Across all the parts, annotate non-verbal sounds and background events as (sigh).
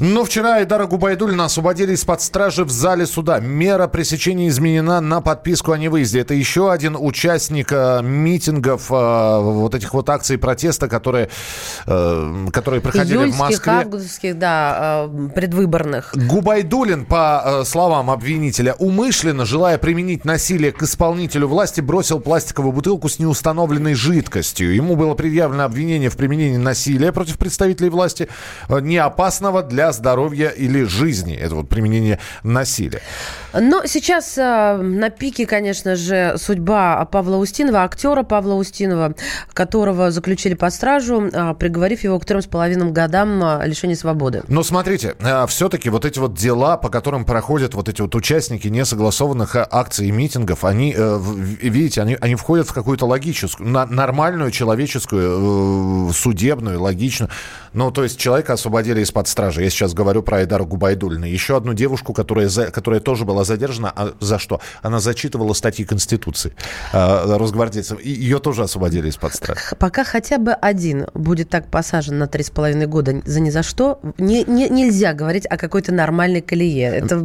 Ну, вчера Айдара Губайдулина освободили из-под стражи в зале суда. Мера пресечения изменена на подписку о невыезде. Это еще один участник э, митингов, э, вот этих вот акций протеста, которые, э, которые проходили Июльских, в Москве. августовских, да, э, предвыборных. Губайдулин, по э, словам обвинителя, умышленно, желая применить насилие к исполнителю власти, бросил пластиковую бутылку с неустановленной жидкостью. Ему было предъявлено обвинение в применении насилия против представителей власти, э, не опасного для здоровья или жизни. Это вот применение насилия. Но сейчас э, на пике, конечно же, судьба Павла Устинова, актера Павла Устинова, которого заключили под стражу, э, приговорив его к трем с половиной годам э, лишения свободы. Но смотрите, э, все-таки вот эти вот дела, по которым проходят вот эти вот участники несогласованных э, акций и митингов, они, э, видите, они, они входят в какую-то логическую, на- нормальную человеческую, э, судебную, логичную. Ну, то есть человека освободили из-под стражи. Я сейчас говорю про Айдару Губайдулина. Еще одну девушку, которая, за- которая тоже была задержана. А за что? Она зачитывала статьи Конституции э, росгвардейцев. И ее тоже освободили из-под стражи. Пока хотя бы один будет так посажен на три с половиной года за ни за что, не, не- нельзя говорить о какой-то нормальной колее. Это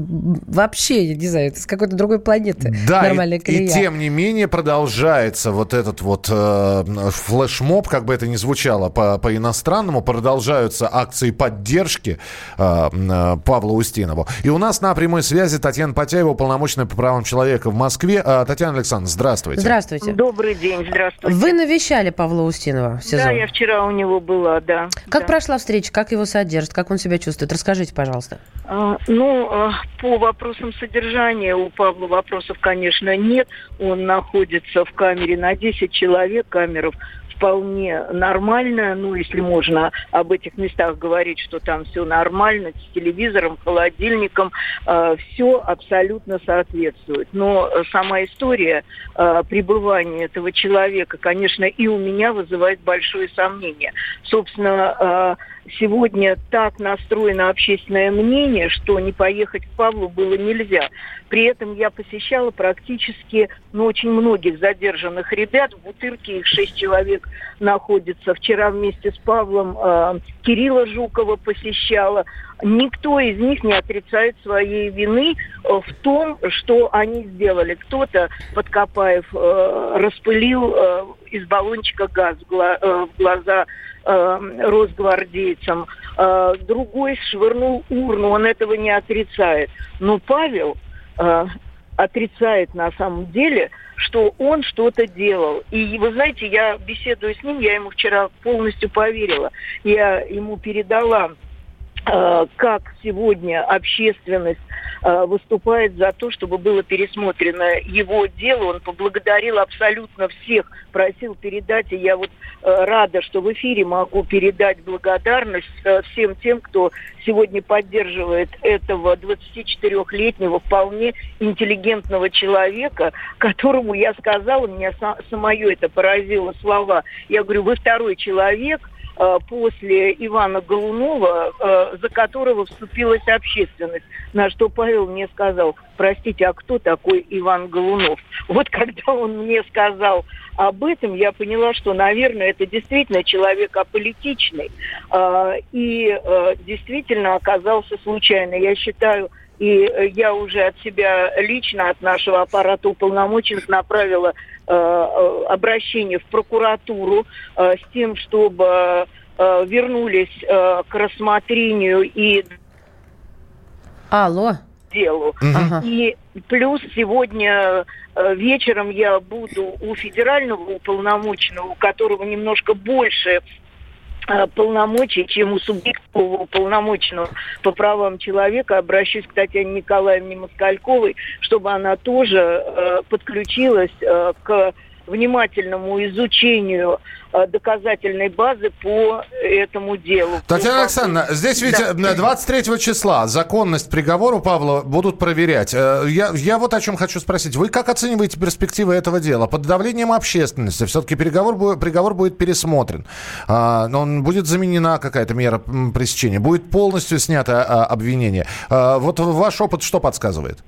вообще, я не знаю, это с какой-то другой планеты Да, нормальная и, колея. и тем не менее продолжается вот этот вот э, флешмоб, как бы это ни звучало по- по-иностранному, продолжаются акции поддержки э, э, Павла Устинову. И у нас на прямой связи Татьяна Потяева, уполномоченная по правам человека в Москве. Э, Татьяна Александровна, здравствуйте. Здравствуйте. Добрый день, здравствуйте. Вы навещали Павла Устинова в СИЗО? Да, я вчера у него была, да. Как да. прошла встреча, как его содержат, как он себя чувствует? Расскажите, пожалуйста. А, Ну, а, по вопросам содержания у Павла вопросов, конечно, нет. Он находится в камере на 10 человек, камеров вполне нормальная, ну, если можно об этих местах говорить, что там все нормально, с телевизором, холодильником, все абсолютно соответствует. Но э, сама история э, пребывания этого человека, конечно, и у меня вызывает большое сомнение. Собственно, э, сегодня так настроено общественное мнение, что не поехать к Павлу было нельзя. При этом я посещала практически ну, очень многих задержанных ребят. В Бутырке их шесть человек находится. Вчера вместе с Павлом э, Кирилла Жукова посещала. Никто из них не отрицает своей вины э, в том, что они сделали. Кто-то, Подкопаев, э, распылил э, из баллончика газ в э, глаза росгвардейцам. Э, другой швырнул урну, он этого не отрицает. Но Павел э, отрицает на самом деле, что он что-то делал. И вы знаете, я беседую с ним, я ему вчера полностью поверила. Я ему передала как сегодня общественность э, выступает за то, чтобы было пересмотрено его дело. Он поблагодарил абсолютно всех, просил передать, и я вот э, рада, что в эфире могу передать благодарность э, всем тем, кто сегодня поддерживает этого 24-летнего вполне интеллигентного человека, которому я сказала, меня са- самое это поразило слова. Я говорю, вы второй человек, э, после Ивана Голунова, э, за которого вступилась общественность. На что Павел мне сказал, простите, а кто такой Иван Голунов? (laughs) Вот когда он мне сказал об этом, я поняла, что, наверное, это действительно человек аполитичный. э, И э, действительно оказался случайно. Я считаю, и э, я уже от себя лично, от нашего аппарата уполномоченных направила э, э, обращение в прокуратуру э, с тем, чтобы э, вернулись э, к рассмотрению и Алло. делу. Ага. И плюс сегодня э, вечером я буду у федерального уполномоченного, у которого немножко больше э, полномочий, чем у субъектового уполномоченного по правам человека. Обращусь к Татьяне Николаевне Москальковой, чтобы она тоже э, подключилась э, к внимательному изучению э, доказательной базы по этому делу. Татьяна Александровна, здесь ведь Да. э, 23 числа законность приговора Павла будут проверять. Э, Я, я вот о чем хочу спросить. Вы как оцениваете перспективы этого дела? Под давлением общественности все-таки приговор, приговор будет пересмотрен. А, он будет заменена какая-то мера пресечения. Будет полностью снято а, обвинение. А, Вот ваш опыт что подсказывает?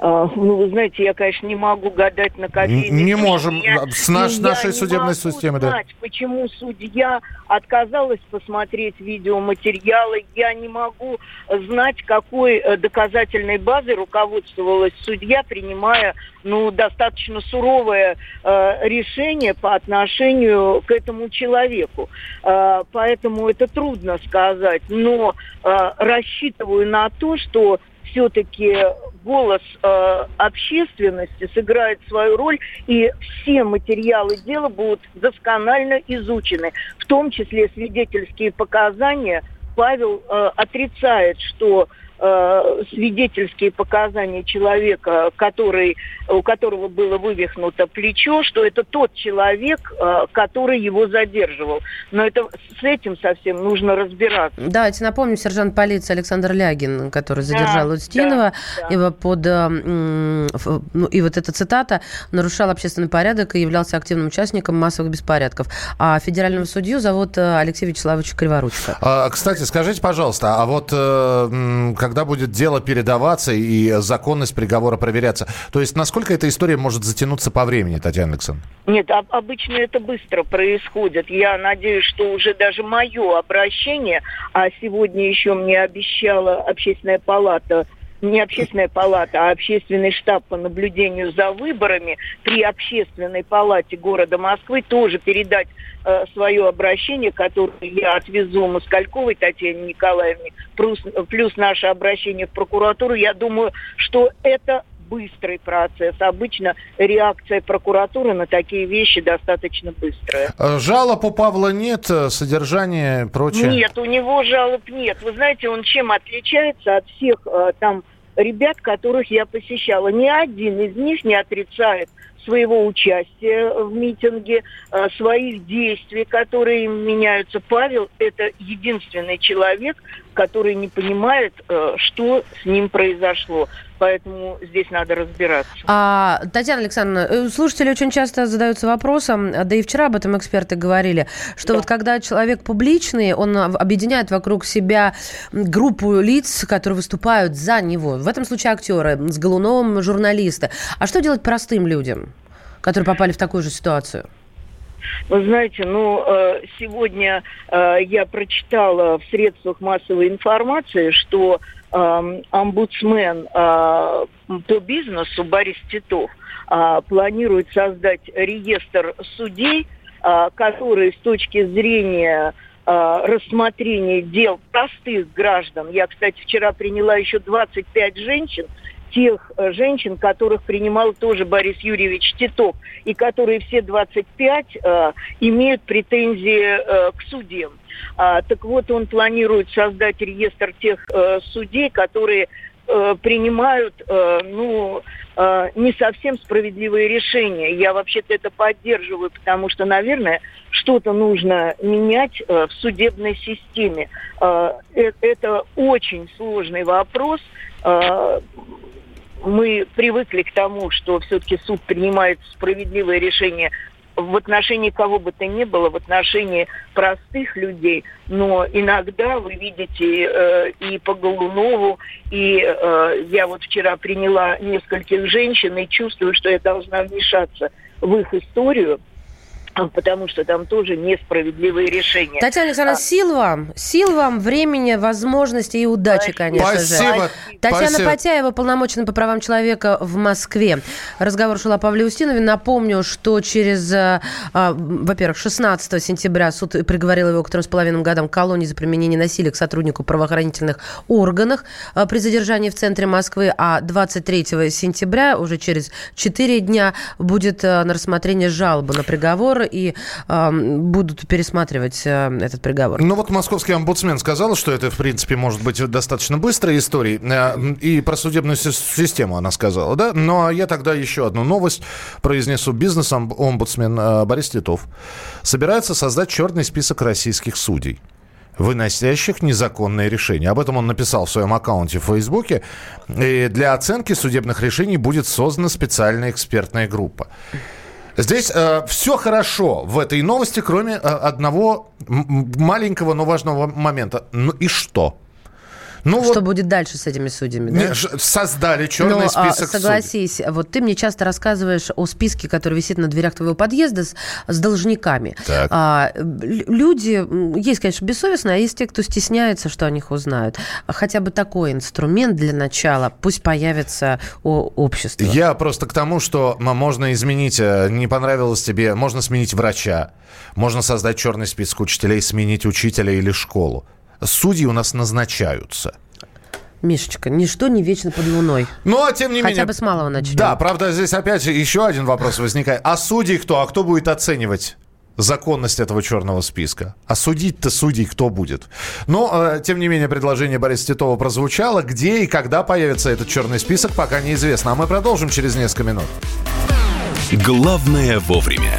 А, ну, вы знаете, я, конечно, не могу гадать на кофейной Не можем. Я, с наш, нашей судебной системой, да. почему судья отказалась посмотреть видеоматериалы. Я не могу знать, какой э, доказательной базой руководствовалась судья, принимая ну, достаточно суровое э, решение по отношению к этому человеку. Э, поэтому это трудно сказать. Но э, рассчитываю на то, что все-таки голос э, общественности сыграет свою роль, и все материалы дела будут досконально изучены, в том числе свидетельские показания. Павел э, отрицает, что э, свидетельские показания человека, который, у которого было вывихнуто плечо, что это тот человек, э, который его задерживал. Но это с этим совсем нужно разбираться. Давайте напомним, сержант полиции Александр Лягин, который задержал да, Устинова, да, да. И, под, э, ну, и вот эта цитата «нарушал общественный порядок и являлся активным участником массовых беспорядков». А федерального судью зовут Алексей Вячеславович Криворучко. А, кстати, скажите, пожалуйста, а вот э, когда будет дело передаваться и законность приговора проверяться. То есть насколько эта история может затянуться по времени, Татьяна Александровна? Нет, обычно это быстро происходит. Я надеюсь, что уже даже мое обращение, а сегодня еще мне обещала общественная палата не общественная палата, а общественный штаб по наблюдению за выборами при общественной палате города Москвы тоже передать э, свое обращение, которое я отвезу Москальковой Татьяне Николаевне, плюс, плюс наше обращение в прокуратуру. Я думаю, что это быстрый процесс. Обычно реакция прокуратуры на такие вещи достаточно быстрая. Э, жалоб у Павла нет, э, содержание и прочее? Нет, у него жалоб нет. Вы знаете, он чем отличается от всех э, там ребят, которых я посещала? Ни один из них не отрицает своего участия в митинге, своих действий, которые меняются. Павел – это единственный человек, который не понимает, что с ним произошло поэтому здесь надо разбираться. А, Татьяна Александровна, э, слушатели очень часто задаются вопросом, да и вчера об этом эксперты говорили, что да. вот когда человек публичный, он объединяет вокруг себя группу лиц, которые выступают за него. В этом случае актеры, с Голуновым журналисты. А что делать простым людям, которые попали в такую же ситуацию? Вы знаете, ну, э, сегодня э, я прочитала в средствах массовой информации, что э, омбудсмен э, по бизнесу Борис Титов планирует создать реестр судей, которые с точки зрения рассмотрения дел простых граждан. Я, кстати, вчера приняла еще 25 женщин, тех э, женщин, которых принимал тоже Борис Юрьевич Титов, и которые все 25 э, имеют претензии э, к судьям. А, так вот, он планирует создать реестр тех э, судей, которые э, принимают, э, ну, э, не совсем справедливые решения. Я вообще-то это поддерживаю, потому что, наверное, что-то нужно менять э, в судебной системе. Э, э, это очень сложный вопрос. Э, мы привыкли к тому, что все-таки суд принимает справедливое решение в отношении кого бы то ни было, в отношении простых людей, но иногда вы видите э, и по Голунову, и э, я вот вчера приняла нескольких женщин и чувствую, что я должна вмешаться в их историю, (clears throat) потому что там тоже несправедливые решения. Татьяна Александровна, а... сил вам, сил вам, времени, возможностей и удачи, конечно Спасибо. же. Татьяна Спасибо. Потяева, полномоченная по правам человека в Москве. Разговор шел о Павле Устинове. Напомню, что через, а, а во-первых, 16 сентября суд приговорил его к трем с половиной годам колонии за применение насилия к сотруднику правоохранительных органах а, при задержании в центре Москвы, а 23 сентября, уже через 4 дня, будет а, на рассмотрение жалобы на приговор и э, будут пересматривать э, этот приговор. Ну вот московский омбудсмен сказал, что это, в принципе, может быть достаточно быстрая история. Э, и про судебную систему она сказала, да? Ну а я тогда еще одну новость произнесу. Бизнес-омбудсмен э, Борис Титов собирается создать черный список российских судей выносящих незаконные решения. Об этом он написал в своем аккаунте в Фейсбуке. И для оценки судебных решений будет создана специальная экспертная группа. Здесь э, все хорошо в этой новости, кроме э, одного маленького, но важного момента. Ну и что? Ну, что вот... будет дальше с этими судьями? Да? Создали черный Но, список Согласись, судей. вот ты мне часто рассказываешь о списке, который висит на дверях твоего подъезда с, с должниками. Так. А, люди, есть, конечно, бессовестные, а есть те, кто стесняется, что о них узнают. Хотя бы такой инструмент для начала пусть появится у общества. Я просто к тому, что можно изменить, э, не понравилось тебе, можно сменить врача, можно создать черный список учителей, сменить учителя или школу судьи у нас назначаются. Мишечка, ничто не вечно под луной. Ну, а тем не Хотя менее... Хотя бы с малого начнем. Да, правда, здесь опять еще один вопрос возникает. А судьи кто? А кто будет оценивать законность этого черного списка. А судить-то судей кто будет? Но, э, тем не менее, предложение Бориса Титова прозвучало. Где и когда появится этот черный список, пока неизвестно. А мы продолжим через несколько минут. Главное вовремя.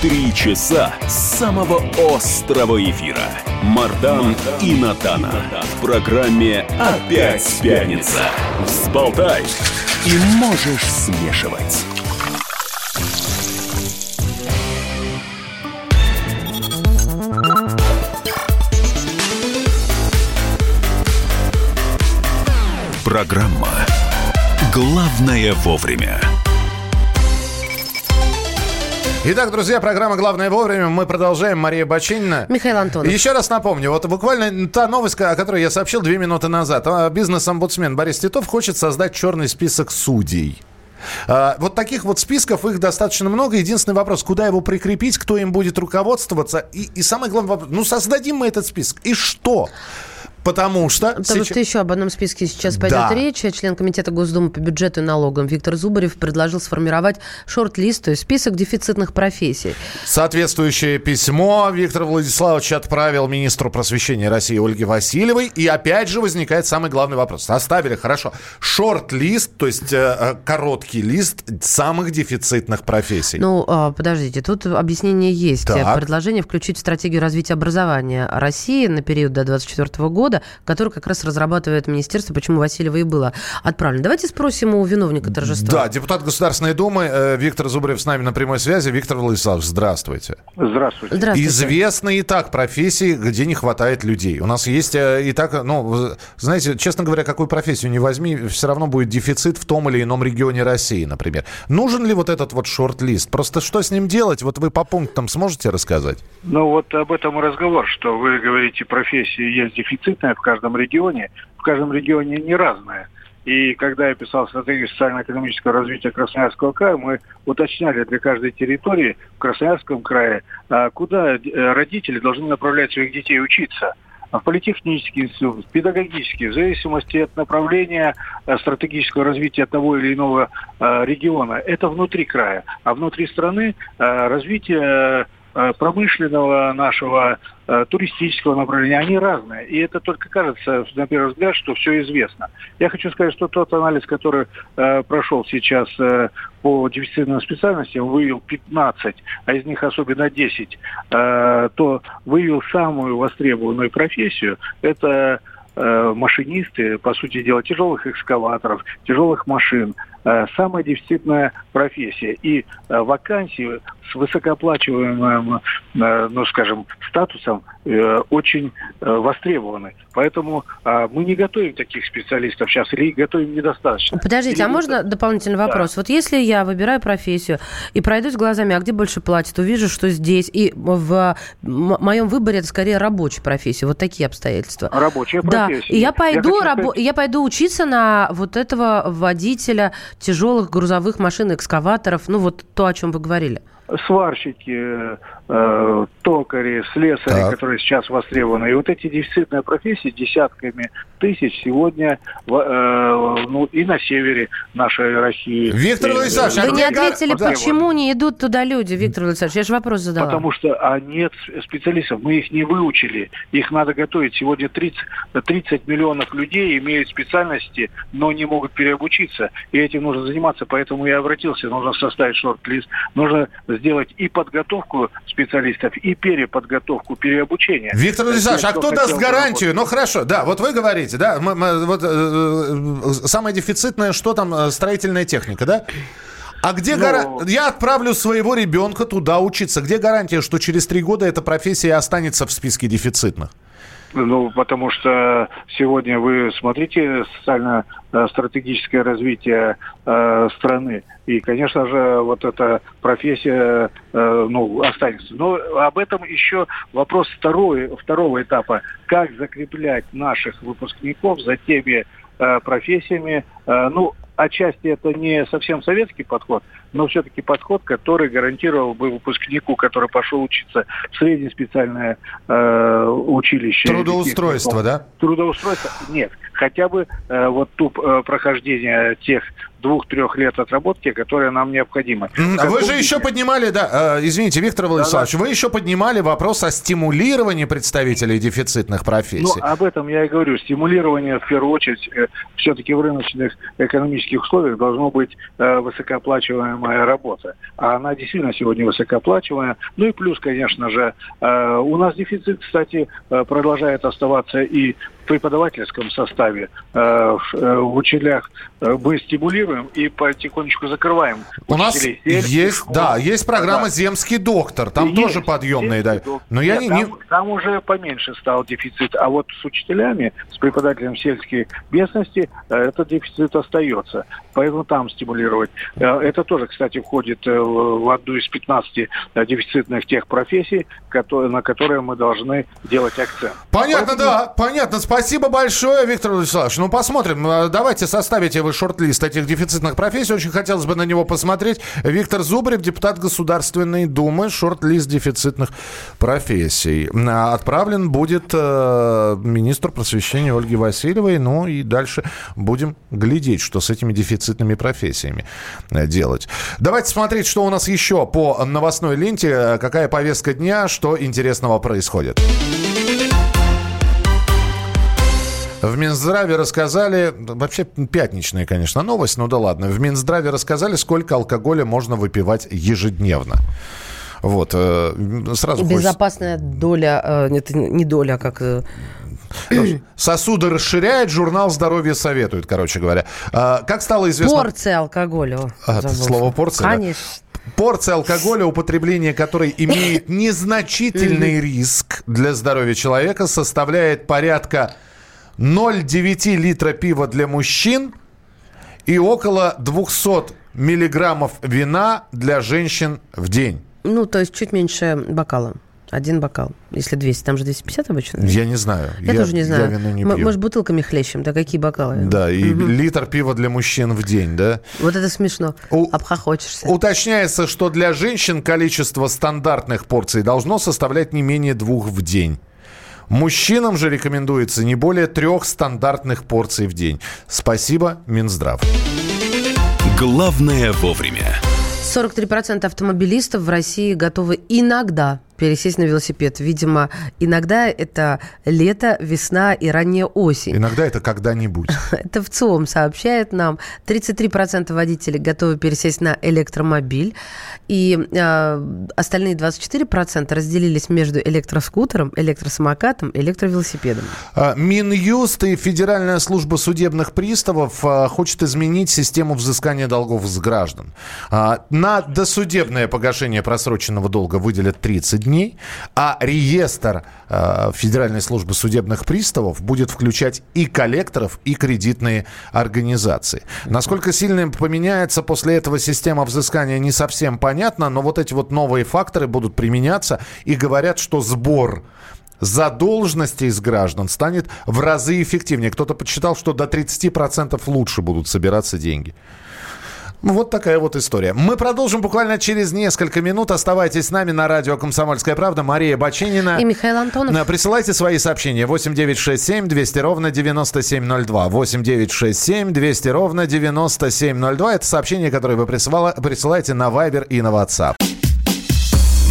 Три часа самого острого эфира. Мардан и Надана. В программе «Опять пятница». Взболтай и можешь смешивать. Программа «Главное вовремя». Итак, друзья, программа «Главное вовремя». Мы продолжаем. Мария Бачинина. Михаил Антонов. Еще раз напомню. Вот буквально та новость, о которой я сообщил две минуты назад. А, бизнес-омбудсмен Борис Титов хочет создать черный список судей. А, вот таких вот списков, их достаточно много. Единственный вопрос, куда его прикрепить, кто им будет руководствоваться. И, и самый главный вопрос, ну создадим мы этот список. И что? Потому что... Потому сейчас... что еще об одном списке сейчас пойдет да. речь. Член Комитета Госдумы по бюджету и налогам Виктор Зубарев предложил сформировать шорт-лист, то есть список дефицитных профессий. Соответствующее письмо Виктор Владиславович отправил министру просвещения России Ольге Васильевой. И опять же возникает самый главный вопрос. Составили, хорошо, шорт-лист, то есть э, э короткий лист самых дефицитных профессий. Ну, э, подождите, тут объяснение есть. Так. Предложение включить в стратегию развития образования России на период до 2024 года года, который как раз разрабатывает министерство, почему Васильева и было отправлено. Давайте спросим у виновника торжества. Да, депутат Государственной Думы э, Виктор Зубарев с нами на прямой связи. Виктор Владиславович, здравствуйте. Здравствуйте. здравствуйте. Известны и так профессии, где не хватает людей. У нас есть э, и так, ну, знаете, честно говоря, какую профессию не возьми, все равно будет дефицит в том или ином регионе России, например. Нужен ли вот этот вот шорт-лист? Просто что с ним делать? Вот вы по пунктам сможете рассказать? Ну вот об этом и разговор, что вы говорите, профессии есть дефицит, различная в каждом регионе. В каждом регионе не разная. И когда я писал стратегию социально-экономического развития Красноярского края, мы уточняли для каждой территории в Красноярском крае, а, куда э, родители должны направлять своих детей учиться в политехнический институт, педагогический, в зависимости от направления э, стратегического развития того или иного э, региона. Это внутри края. А внутри страны развитие промышленного нашего Э, туристического направления, они разные. И это только кажется, на первый взгляд, что все известно. Я хочу сказать, что тот анализ, который э, прошел сейчас э, по дефицитным специальностям, выявил 15, а из них особенно 10, э, то выявил самую востребованную профессию. Это э, машинисты, по сути дела, тяжелых экскаваторов, тяжелых машин, Э, самая дефицитная профессия. И э, вакансии с высокооплачиваемым, э, ну, скажем, статусом очень востребованы. Поэтому мы не готовим таких специалистов сейчас или готовим недостаточно. Подождите, или а можно дополнительный вопрос? Да. Вот если я выбираю профессию и пройдусь глазами, а где больше платят, увижу, что здесь, и в моем выборе это скорее рабочая профессия, вот такие обстоятельства. Рабочая профессия. Да, и я пойду, я, рабо- сказать... я пойду учиться на вот этого водителя тяжелых грузовых машин, экскаваторов, ну вот то, о чем вы говорили? Сварщики, э, токари, слесари, так. которые сейчас востребованы. И вот эти дефицитные профессии десятками тысяч сегодня э, ну, и на севере нашей России. Виктор Владиславович, Вы не ответили, почему не идут туда люди, Виктор Владиславович? Я же вопрос задала. Потому что а нет специалистов, мы их не выучили. Их надо готовить. Сегодня 30, 30 миллионов людей имеют специальности, но не могут переобучиться. И этим нужно заниматься. Поэтому я обратился, нужно составить шорт-лист, нужно сделать и подготовку специалистов, и переподготовку, переобучение. Виктор Владиславович, а кто даст гарантию? Ну хорошо, да, вот вы говорите, да, мы, мы, вот, э, э, самое дефицитное, что там, э, строительная техника, да? А где ну... гара... Я отправлю своего ребенка туда учиться. Где гарантия, что через три года эта профессия останется в списке дефицитных? Ну, потому что сегодня вы смотрите социально-стратегическое развитие э, страны, и, конечно же, вот эта профессия э, ну, останется. Но об этом еще вопрос второй, второго этапа. Как закреплять наших выпускников за теми э, профессиями, э, ну, отчасти это не совсем советский подход, но все-таки подход, который гарантировал бы выпускнику, который пошел учиться в среднее специальное э, училище. Трудоустройство, да? Трудоустройство нет. Хотя бы э, вот ту э, прохождение тех двух-трех лет отработки, которые нам необходимы. А вы же еще поднимали, да, э, извините, Виктор Владиславович, да, да. вы еще поднимали вопрос о стимулировании представителей дефицитных профессий. Ну, об этом я и говорю. Стимулирование, в первую очередь, э, все-таки в рыночных экономических условиях должно быть э, высокооплачиваемая работа. А она действительно сегодня высокооплачиваемая. Ну и плюс, конечно же, э, у нас дефицит, кстати, э, продолжает оставаться и в преподавательском составе. Э, в, э, в учителях э, мы стимулируем регулируем и потихонечку закрываем. У нас Сель, есть, да, есть программа да. «Земский доктор», там есть, тоже подъемные, да. Но Нет, я не, там, не... там уже поменьше стал дефицит, а вот с учителями, с преподавателем сельской местности э, этот дефицит остается. Поэтому там стимулировать. Э, это тоже, кстати, входит э, в одну из 15 дефицитных тех профессий, на которые мы должны делать акцент. Понятно, Поэтому... да, понятно. Спасибо большое, Виктор Владиславович. Ну, посмотрим. Давайте составите вы шорт-лист этих дефицитных дефицитных профессий. Очень хотелось бы на него посмотреть. Виктор Зубарев, депутат Государственной Думы, шорт-лист дефицитных профессий. А, отправлен будет э, министр просвещения Ольги Васильевой. Ну и дальше будем глядеть, что с этими дефицитными профессиями э, делать. Давайте смотреть, что у нас еще по новостной ленте, какая повестка дня, что интересного происходит. В Минздраве рассказали, вообще пятничная, конечно, новость, но да ладно. В Минздраве рассказали, сколько алкоголя можно выпивать ежедневно. Вот, э, сразу Безопасная хочется... доля, э, это не доля, а как... Э, Сосуды расширяет, журнал здоровья советует, короче говоря. А, как стало известно... Порция алкоголя. А, слово порция? Конечно. Да? Порция алкоголя, употребление которой имеет незначительный риск для здоровья человека, составляет порядка 0,9 литра пива для мужчин и около 200 миллиграммов вина для женщин в день. Ну, то есть чуть меньше бокала. Один бокал. Если 200, там же 250 обычно. Я не знаю. Я, я тоже не знаю. Я вино не пью. Может, бутылками хлещем, да какие бокалы? Да, и угу. литр пива для мужчин в день, да? Вот это смешно. У... Обхохочешься. Уточняется, что для женщин количество стандартных порций должно составлять не менее двух в день. Мужчинам же рекомендуется не более трех стандартных порций в день. Спасибо, Минздрав. Главное вовремя. 43% автомобилистов в России готовы иногда пересесть на велосипед. Видимо, иногда это лето, весна и ранняя осень. Иногда это когда-нибудь. (laughs) Это в ЦИОМ сообщает нам. 33% водителей готовы пересесть на электромобиль. И э, остальные 24% разделились между электроскутером, электросамокатом, электровелосипедом. А, Минюст и Федеральная служба судебных приставов а, хочет изменить систему взыскания долгов с граждан. На досудебное погашение просроченного долга выделят 30 дней дней, а реестр э, Федеральной службы судебных приставов будет включать и коллекторов, и кредитные организации. Насколько сильно поменяется после этого система взыскания, не совсем понятно, но вот эти вот новые факторы будут применяться и говорят, что сбор задолженности из граждан станет в разы эффективнее. Кто-то подсчитал, что до 30% лучше будут собираться деньги. Вот такая вот история. Мы продолжим буквально через несколько минут. Оставайтесь с нами на радио «Комсомольская правда». Мария Баченина. И Михаил Антонов. Присылайте свои сообщения. 8967 200 ровно 9702. 8967 200 ровно 9702. Это сообщение, которое вы присылала- присылаете на Viber и на WhatsApp.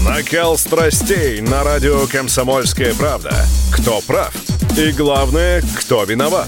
Накал страстей на радио «Комсомольская правда». Кто прав? И главное, кто виноват?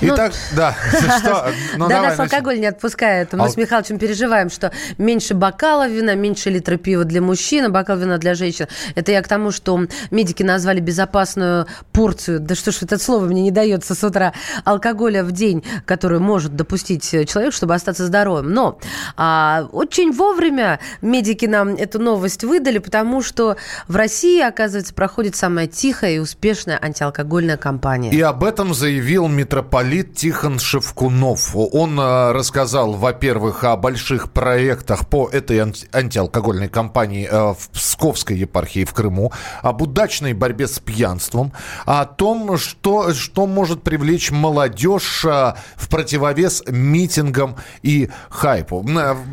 Итак, да. (laughs) Что? Ну, да, нас алкоголь не отпускает. Мы Ал- с Михалычем переживаем, что меньше бокала вина, меньше литра пива для мужчин, а бокал вина для женщин. Это я к тому, что медики назвали безопасную порцию, да что ж это слово мне не дается с утра, алкоголя в день, который может допустить человек, чтобы остаться здоровым. Но а, очень вовремя медики нам эту новость выдали, потому что в России, оказывается, проходит самая тихая и успешная антиалкогольная кампания. И об этом заявил митрополит Тихон Шевкунов. Он э, рассказал, во-первых, о больших проектах по этой анти- антиалкогольной кампании э, в Псковской епархии в Крыму, об удачной борьбе с пьянством, о том, что, что может привлечь молодежь э, в противовес митингам и хайпу.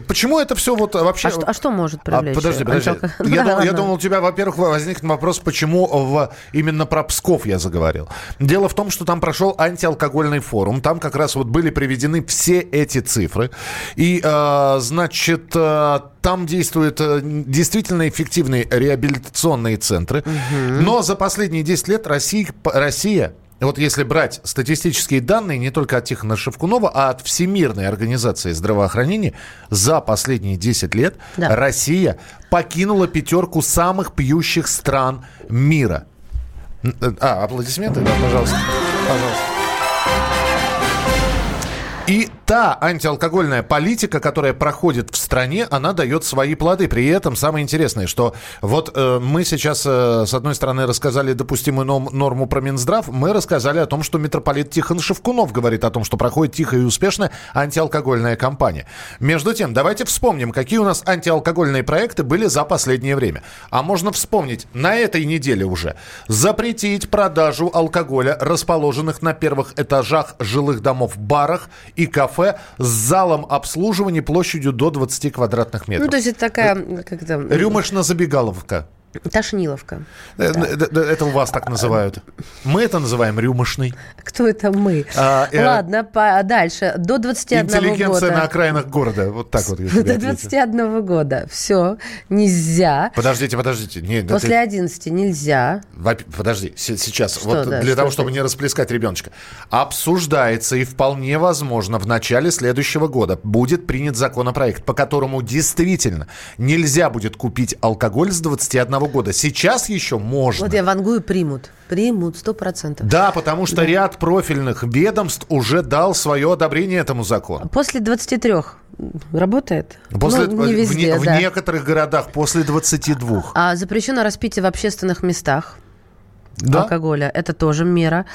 Почему это все вот вообще... А что, а что может привлечь? А, подожди, подожди. антиалко- Я, (laughs) дум- я думал, у тебя, во-первых, возникнет вопрос, почему в, именно про Псков я заговорил. Дело в том, что там прошел антиалкогольный форум. Там как раз вот были приведены все эти цифры. И, э, значит, э, там действуют э, действительно эффективные реабилитационные центры. Но за последние 10 лет Россия, Россия вот если брать статистические данные не только от Тихона Шевкунова, а от Всемирной организации здравоохранения, за последние 10 лет Да. Россия покинула пятерку самых пьющих стран мира. А, аплодисменты, да, пожалуйста. Пожалуйста. И та антиалкогольная политика, которая проходит в стране, она дает свои плоды. При этом самое интересное, что вот э, мы сейчас, э, с одной стороны, рассказали допустимую ном- норму про Минздрав, мы рассказали о том, что митрополит Тихон Шевкунов говорит о том, что проходит тихая и успешная антиалкогольная кампания. Между тем, давайте вспомним, какие у нас антиалкогольные проекты были за последнее время. А можно вспомнить, на этой неделе уже запретить продажу алкоголя, расположенных на первых этажах жилых домов, барах и кафе с залом обслуживания площадью до 20 квадратных метров. Ну, то есть это такая, как это, Рюмошно-забегаловка. Тошниловка. Э, э, э, Это у вас так называют. Мы это называем рюмошной. Кто это мы? А, э, Ладно, по- дальше. До 21 Интеллигенция года. на окраинах города. Вот так вот. До ответил. 21 года. Все. Нельзя. Подождите, подождите. Нет, После это- 11 нельзя. Подожди, се- сейчас, Что, вот да, для того, ты? чтобы не расплескать ребеночка. Обсуждается и вполне возможно в начале следующего года будет принят законопроект, по которому действительно нельзя будет купить алкоголь с 21 года. Сейчас еще можно. Вот я вангую примут. Примут, сто процентов. Да, потому что ряд профильных ведомств уже дал свое одобрение этому закону. После 23 работает? После, ну, не в- везде, в, да. некоторых городах после 22. А запрещено распитие в общественных местах. Да? алкоголя. Это тоже мера.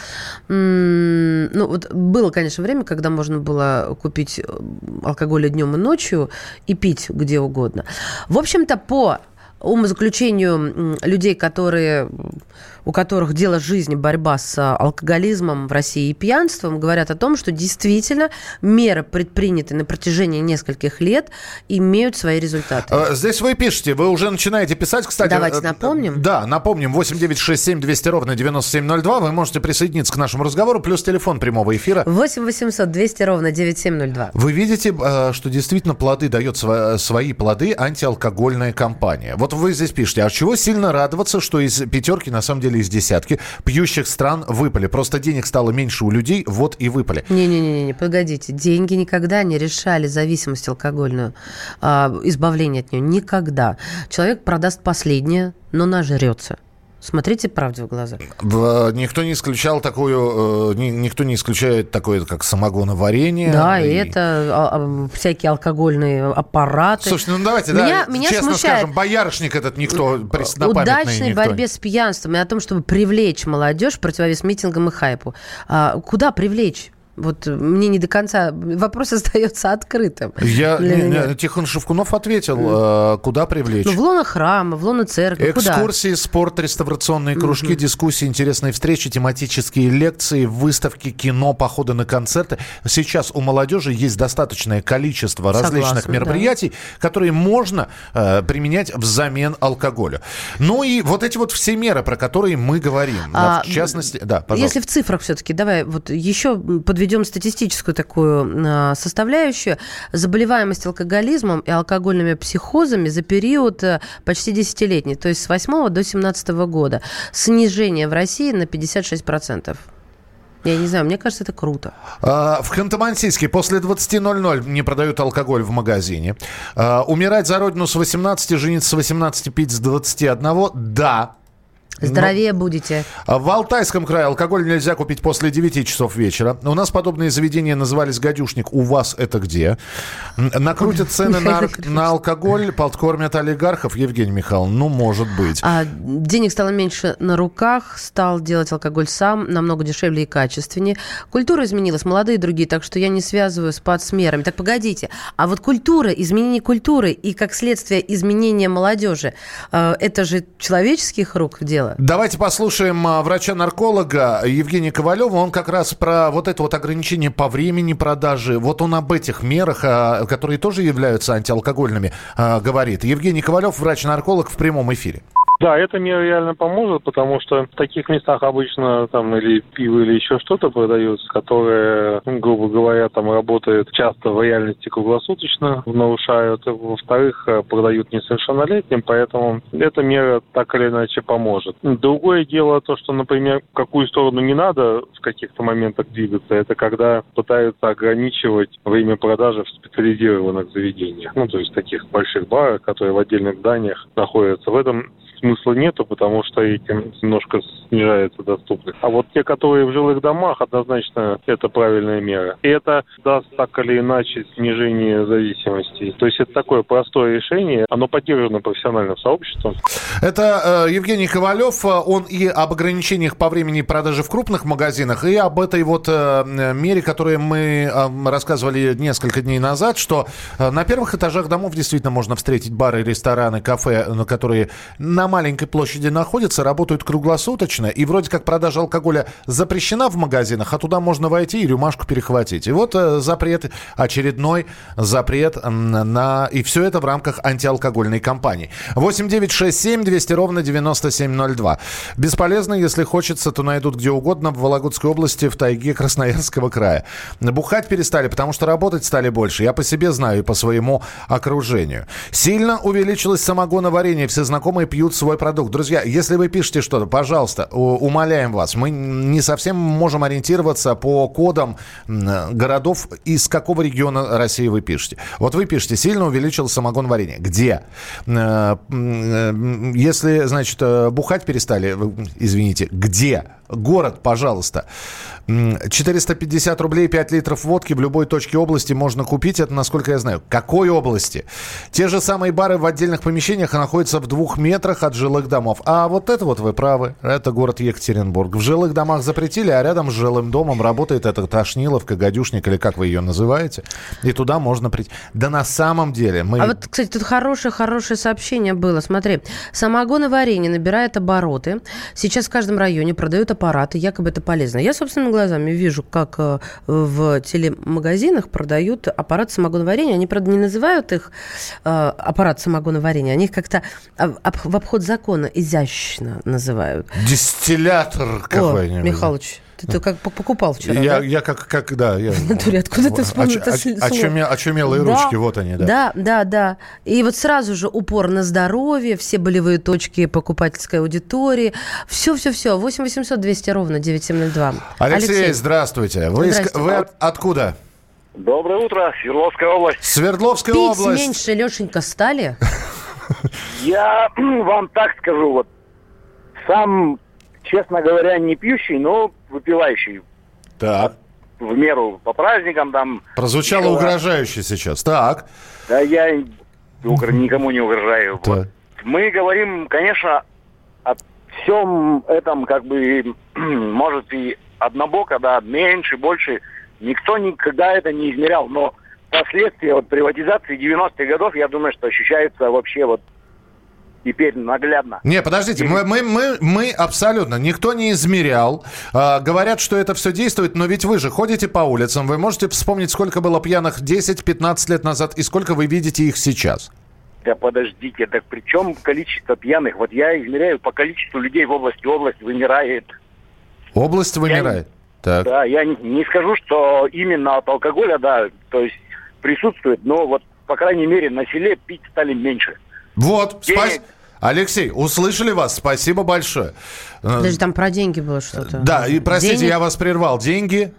Ну, вот было, конечно, время, когда можно было купить э, алкоголь и днем и ночью и пить где угодно. В общем-то, по умозаключению людей, которые, у которых дело жизни борьба с а, алкоголизмом в России и пьянством, говорят о том, что действительно меры, предпринятые на протяжении нескольких лет, имеют свои результаты. Э, Здесь вы пишете, вы уже начинаете писать, кстати. Давайте э, напомним. Да, напомним, 8967 200 ровно 9702. Вы можете присоединиться к нашему разговору, плюс телефон прямого эфира. 8 800 200 ровно 9702. Вы видите, э, что действительно плоды дает свои плоды антиалкогольная кампания. Вот вот вы здесь пишете, а чего сильно радоваться, что из пятерки, на самом деле из десятки, пьющих стран выпали? Просто денег стало меньше у людей, вот и выпали. Не-не-не, погодите. Деньги никогда не решали зависимость алкогольную, а, избавление от нее. Никогда. Человек продаст последнее, но нажрется. Смотрите правде в глаза. Никто не исключал такую, э, ни- никто не исключает такое, как самогоноварение. Да, и это а, а, всякие алкогольные аппараты. Слушайте, ну давайте, Меня- да, меня честно смущает скажем, боярышник этот никто преснопамятный удачной никто. борьбе с пьянством и о том, чтобы привлечь молодежь противовес митингам и хайпу. А, куда привлечь? Вот э, мне не до конца вопрос (laughs) остается открытым. Я, не- не, Тихон Шевкунов ответил, э, куда привлечь. Ну, в лоно храма, в лоно церкви, куда? Экскурсии, спорт, реставрационные кружки, дискуссии, интересные встречи, тематические лекции, выставки, кино, походы на концерты. Сейчас у молодежи есть достаточное количество Согласна, различных да. мероприятий, которые можно э, применять взамен алкоголю. Ну и вот эти вот все меры, про которые мы говорим. А, в частности, да, пожалуйста. Если в цифрах все-таки, давай вот еще подведем статистическую такую а, составляющую. Заболеваемость алкоголизмом и алкогольными психозами за период э, почти десятилетний, то есть с 8 до 17 года. Снижение в России на 56%. Я не знаю, мне кажется, это круто. А, В Ханты-Мансийске после 20.00 не продают алкоголь в магазине. А, Умирать за родину с 18, жениться с 18, пить с 21. Да. Здоровее будете. А В Алтайском крае алкоголь нельзя купить после 9 часов вечера. У нас подобные заведения назывались «Гадюшник». У вас это где? Накрутят (laughs) цены на, на алкоголь, подкормят олигархов. Евгений Михайлович, ну, может быть. А денег стало меньше на руках, стал делать алкоголь сам, намного дешевле и качественнее. Культура изменилась, молодые и другие, так что я не связываю спад с мерами. Так погодите, а вот культура, изменение культуры и, как следствие, изменение молодежи, э, это же человеческих рук дело? Давайте послушаем а, врача-нарколога Евгения Ковалева. Он как раз про вот это вот ограничение по времени продажи, вот он об этих мерах, а, которые тоже являются антиалкогольными, а, говорит. Евгений Ковалев, врач-нарколог в прямом эфире. Да, эта мера реально поможет, потому что в таких местах обычно там или пиво, или еще что-то продается, которое, грубо говоря, там работает часто в реальности круглосуточно, нарушают. Во-вторых, э, продают несовершеннолетним, поэтому эта мера так или иначе поможет. Другое дело то, что, например, в какую сторону не надо в каких-то моментах двигаться, это когда пытаются ограничивать время продажи в специализированных заведениях. Ну, то есть таких больших барах, которые в отдельных зданиях находятся. В этом смысла нету, потому что этим немножко снижается доступность. А вот те, которые в жилых домах, однозначно это правильная мера. И это даст так или иначе снижение зависимости. То есть это такое простое решение, оно поддержано профессиональным сообществом. Это э, Евгений Ковалев. Э, Он и об ограничениях по времени продажи в крупных магазинах, и об этой вот э, мере, которую мы э, рассказывали несколько дней назад, что э, на первых этажах домов действительно можно встретить бары, рестораны, кафе, э, которые на маленькой площади находятся, работают круглосуточно, и вроде как продажа алкоголя запрещена в магазинах, а туда можно войти и рюмашку перехватить. И вот э, запрет, очередной запрет на... И все это в рамках антиалкогольной кампании. 8 9 6 7 200 ровно 9702. Бесполезно, если хочется, то найдут где угодно в Вологодской области, в тайге Красноярского края. Бухать перестали, потому что работать стали больше. Я по себе знаю и по своему окружению. Сильно увеличилось самогоноварение. Все знакомые пьют свой продукт. Друзья, если вы пишете что-то, пожалуйста, умоляем вас. Мы не совсем можем ориентироваться по кодам городов, из какого региона России вы пишете. Вот вы пишете, сильно увеличилось самогоноварение. Где? Э, э, Если, значит, э, бухать перестали, извините, где? Город, пожалуйста. М, 450 рублей 5 литров водки в любой точке области можно купить. Это, насколько я знаю. Какой области? Те же самые бары в отдельных помещениях находятся в двух метрах от жилых домов. А вот это вот вы правы. Это город Екатеринбург. В жилых домах запретили, а рядом с жилым домом работает эта Тошниловка, гадюшник или как вы ее называете. И туда можно прийти. Да на самом деле мы... А вот, кстати, тут хорошее-хорошее сообщение было. Смотри, самогоноварение набирает обороты. Сейчас в каждом районе продают аппараты, якобы это полезно. Я собственными глазами вижу, как э, в телемагазинах продают аппарат самогоноварения. Они, правда, не называют их э, аппарат самогоноварения, они их как-то в обход закона изящно называют. Дистиллятор какой-нибудь. Михалыч, Ты, ты как покупал вчера, я, да? я как, как, да. Я, В натуре, откуда ты вспомнил это оч- слово? очуме- очумелые Да, ручки, вот они, да. Да, да, да. И вот сразу же упор на здоровье, все болевые точки покупательской аудитории. Все-все-все. 8 800 200 ровно 9702. Алексей, здравствуйте. Вы, Здрасте. вы от- откуда? Доброе утро, Свердловская область. Свердловская Пить область. меньше, Лешенька, стали? Я (clears throat) вам так скажу, вот сам, честно говоря, не пьющий, но выпивающий Так. в меру по праздникам там. Прозвучало еще угрожающе сейчас. Так. Да я никому не угрожаю. Так. Вот. Мы говорим, конечно, о всем этом как бы, (clears throat) может, и однобоко, да, меньше, больше. Никто никогда это не измерял, но последствия вот приватизации 90-х годов, я думаю, что ощущаются вообще вот теперь наглядно. Не, подождите, мы, мы, мы, мы абсолютно, никто не измерял. А, говорят, что это все действует, но ведь вы же ходите по улицам, вы можете вспомнить, сколько было пьяных 10-15 лет назад и сколько вы видите их сейчас. Да подождите, так при чем количество пьяных? Вот я измеряю по количеству людей в области, область вымирает. Область вымирает. Так. Да, я не, не скажу, что именно от алкоголя, да, то есть присутствует, но вот, по крайней мере, на селе пить стали меньше. Вот, Денег. спас- Алексей, услышали вас, спасибо большое. Э, Даже там про деньги было что-то. Да, и простите, Денег? я вас прервал. Деньги?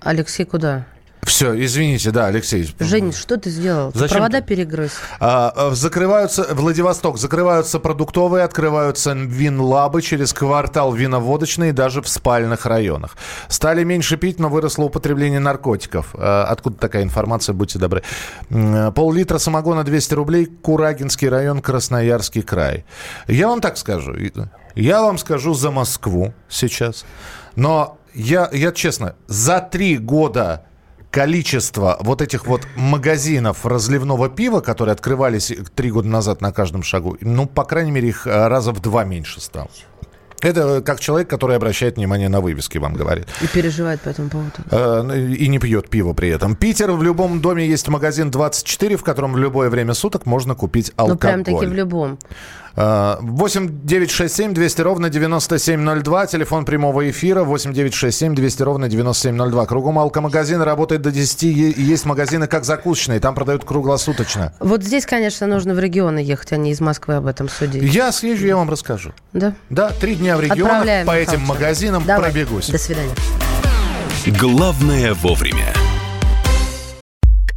Алексей, куда? Все, извините, да, Алексей. Жень, что ты сделал? Ты Зачем провода ты? перегрыз. А, а, закрываются, Владивосток, закрываются продуктовые, открываются винлабы через квартал виноводочные даже в спальных районах. Стали меньше пить, но выросло употребление наркотиков. А, откуда такая информация, будьте добры. М, Пол-литра самогона 200 рублей, Курагинский район, Красноярский край. Я вам так скажу, я вам скажу за Москву сейчас, но я, я честно, за три года количество вот этих вот магазинов разливного пива, которые открывались три года назад на каждом шагу, ну, по крайней мере, их э, раза в два меньше стало. Это как человек, который обращает внимание на вывески, вам говорит. И переживает по этому поводу. Э, И не пьет пиво при этом. Питер, в любом доме есть магазин 24, в котором в любое время суток можно купить алкоголь. Ну, прям таки в любом. Э, 8 967 200 ровно 9702. Телефон прямого эфира 8 967 200 ровно 9702. Кругом алкомагазины работает до 10. Е- и Есть магазины как закусочные. Там продают круглосуточно. Вот здесь, конечно, нужно в регионы ехать, а не из Москвы об этом судить. Я съезжу, я вам расскажу. Да? Да, три дня в регионах Отправляем, по этим магазинам Давай. пробегусь. До свидания. Главное вовремя.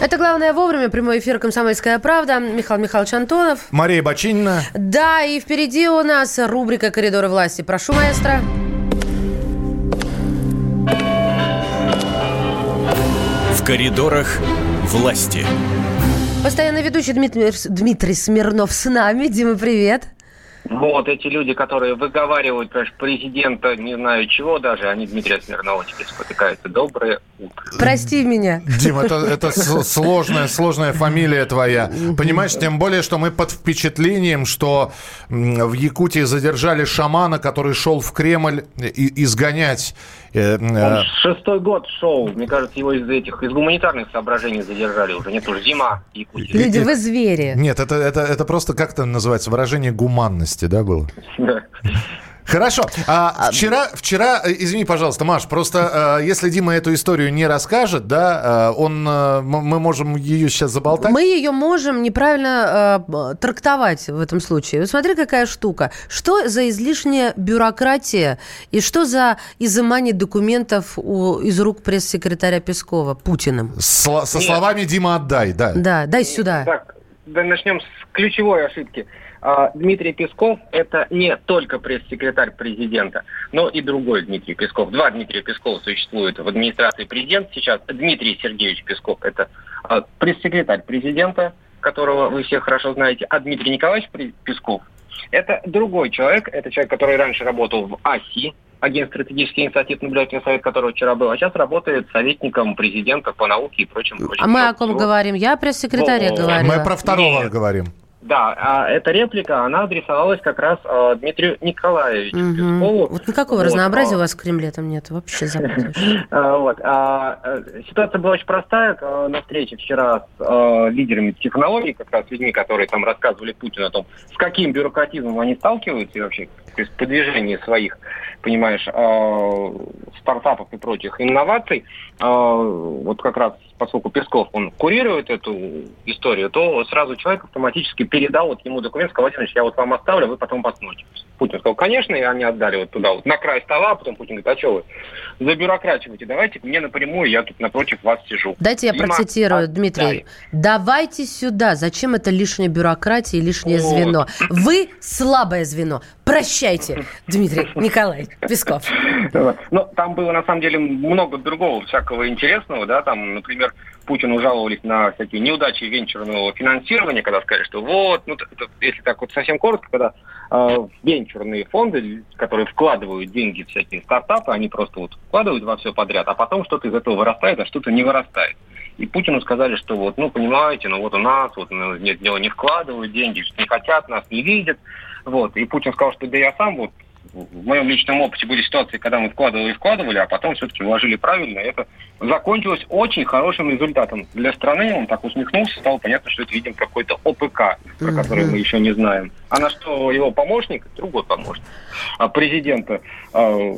Это главное вовремя. Прямой эфир «Комсомольская правда». Михаил Михайлович Антонов. Мария Бочинина. Да, и впереди у нас рубрика «Коридоры власти». Прошу, маэстро. В коридорах власти. Постоянно ведущий Дмитрий, Дмитрий Смирнов с нами. Дима, привет. Вот эти люди, которые выговаривают, конечно, президента, не знаю чего даже, они Дмитрия Смирнова теперь спотыкаются. Доброе утро. Прости меня. Дим, это, это сложная, сложная фамилия твоя. Понимаешь, тем более, что мы под впечатлением, что в Якутии задержали шамана, который шел в Кремль и- изгонять. Э, Он э, шестой год шел, мне кажется, его из этих, из гуманитарных соображений задержали уже. Нет уж зима. в Якутии. Люди, вы звери. Нет, это, это, это просто как это называется, выражение гуманности, да, было? Да. Хорошо. А, вчера, вчера, э, извини, пожалуйста, Маш, просто э, если Дима эту историю не расскажет, да, э, он, э, мы можем ее сейчас заболтать. Мы ее можем неправильно э, трактовать в этом случае. Вот смотри, какая штука. Что за излишняя бюрократия и что за изымание документов у, из рук пресс-секретаря Пескова Путиным? Со словами Дима отдай, да. Да, дай сюда. Так, да, начнем с ключевой ошибки. А, Дмитрий Песков – это не только пресс-секретарь президента, но и другой Дмитрий Песков. Два Дмитрия Пескова существуют в администрации президента сейчас. Дмитрий Сергеевич Песков – это а, пресс-секретарь президента, которого вы все хорошо знаете, а Дмитрий Николаевич Песков Это другой человек, это человек, который раньше работал в АСИ, агент стратегических инициатив, наблюдательный совет, который вчера был, а сейчас работает советником президента по науке и прочим. прочим а мы о ком говорим? Я пресс-секретаре говорила. Мы про второго Нет. говорим. Да, а эта реплика, она адресовалась как раз э, Дмитрию Николаевичу Мгм. Пескову. Вот никакого Вот, разнообразия а, у вас в Кремле там нет. Вообще запутаешь. (laughs) А, Вот. а, э, Ситуация была очень простая. К- На встрече вчера с э, лидерами технологий, как раз людьми, которые там рассказывали Путину о том, с каким бюрократизмом они сталкиваются и вообще то есть, продвижение своих, понимаешь, э, стартапов и прочих инноваций. э, Вот как раз поскольку Песков, он курирует эту историю, то сразу человек автоматически передал вот ему документ, сказал, Владимир Ильич, я вот вам оставлю, вы потом посмотрите. Путин сказал, конечно, и они отдали вот туда, вот на край стола, а потом Путин говорит, а что вы забюрокративаете, давайте мне напрямую, я тут напротив вас сижу. Дайте я Дима, процитирую, отдай. Дмитрий. Давайте сюда. Зачем это лишняя бюрократия и лишнее Вот. звено? Вы слабое звено. Прощайте, Дмитрий Николаевич Песков. Ну, там было, на самом деле, много другого всякого интересного, да, там, например, Путину жаловались на всякие неудачи венчурного финансирования, когда сказали, что вот, ну, это- если так вот совсем коротко, когда э, венчурные фонды, которые вкладывают деньги в всякие стартапы, они просто вот вкладывают во все подряд, а потом что-то из этого вырастает, а что-то не вырастает. И Путину сказали, что вот, ну, понимаете, ну вот у нас вот ну, нет, дело не вкладывают деньги, не хотят, нас не видят. Вот. И Путин сказал, что да я сам вот в моем личном опыте были ситуации, когда мы вкладывали и вкладывали, а потом все-таки вложили правильно. И это закончилось очень хорошим результатом для страны. Он так усмехнулся, стало понятно, что это, видимо, какой-то ОПК, про который мы еще не знаем. А на что его помощник, другой помощник а, президента, а,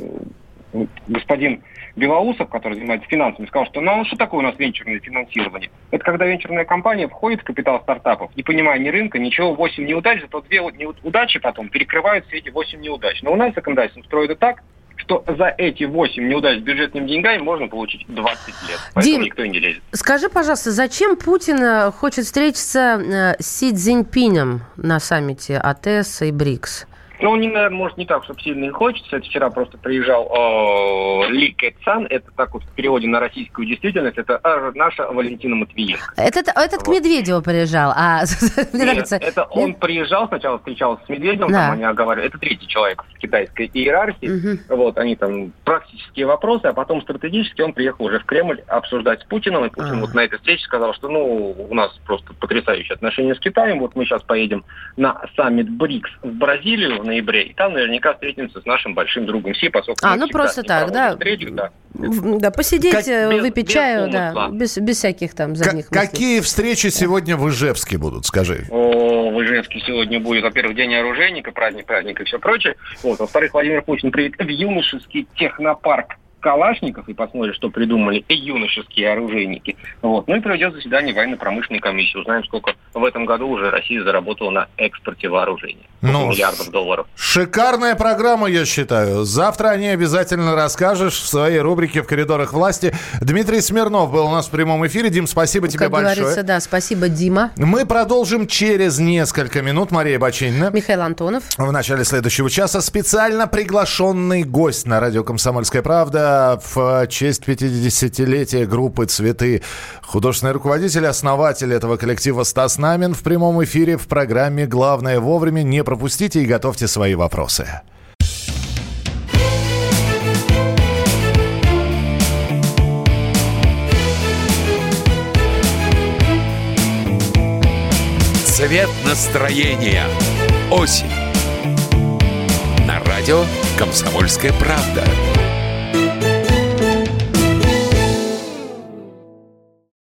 господин Белоусов, который занимается финансами, сказал, что ну а что такое у нас венчурное финансирование? Это когда венчурная компания входит в капитал стартапов, не понимая ни рынка, ничего, 8 неудач, зато две вот неу- удачи потом перекрывают все эти 8 неудач. Но у нас законодательство это так, что за эти 8 неудач с бюджетными деньгами можно получить 20 лет. Поэтому Дим, никто не лезет. Скажи, пожалуйста, зачем Путин э, хочет встретиться э, с Си Цзиньпинем на саммите АТС и БРИКС? Ну, не, наверное, может, не так, чтобы сильно и хочется. Это вчера просто приезжал э, Ли Кэцан. Это так вот в переводе на российскую действительность. Это наша Валентина Матвиенко. Этот, этот к Медведеву приезжал, а (laughs) мне Нет, нравится... это он приезжал, сначала встречался с Медведевым, Да. там они оговаривали. Это третий человек в китайской иерархии. Вот, они там практические вопросы, а потом стратегически он приехал уже в Кремль обсуждать с Путиным. И Путин А. вот на этой встрече сказал, что ну, у нас просто потрясающие отношения с Китаем. Вот мы сейчас поедем на саммит БРИКС в Бразилию ноябре, и там наверняка встретимся с нашим большим другом Си, поскольку А, ну просто так, да. встречи, да. Да, посидеть, Как- э, без- выпить без чаю, да, умысла. без, без всяких там задних мыслей. какие встречи сегодня в Ижевске будут, скажи? О, в Ижевске сегодня будет, во-первых, день оружейника, праздник, праздник и все прочее. Вот. Во-вторых, Владимир Путин приедет в юношеский технопарк Калашников и посмотрит, что придумали юношеские оружейники. Вот. Ну и проведет заседание военно-промышленной комиссии. Узнаем, сколько в этом году уже Россия заработала на экспорте вооружений. Ну, миллиардов долларов. Шикарная программа, я считаю. Завтра о ней обязательно расскажешь в своей рубрике «В коридорах власти». Дмитрий Смирнов был у нас в прямом эфире. Дим, спасибо тебе Как большое. говорится, да, спасибо, Дима. Мы продолжим через несколько минут. Мария Бачинина. Михаил Антонов. В начале следующего часа специально приглашенный гость на радио «Комсомольская правда» в честь 50-летия группы «Цветы». Художественный руководитель, основатель этого коллектива Стас Намин в прямом эфире в программе «Главное вовремя». Не пропустите и готовьте свои вопросы. Цвет настроения. Осень. На радио «Комсомольская правда».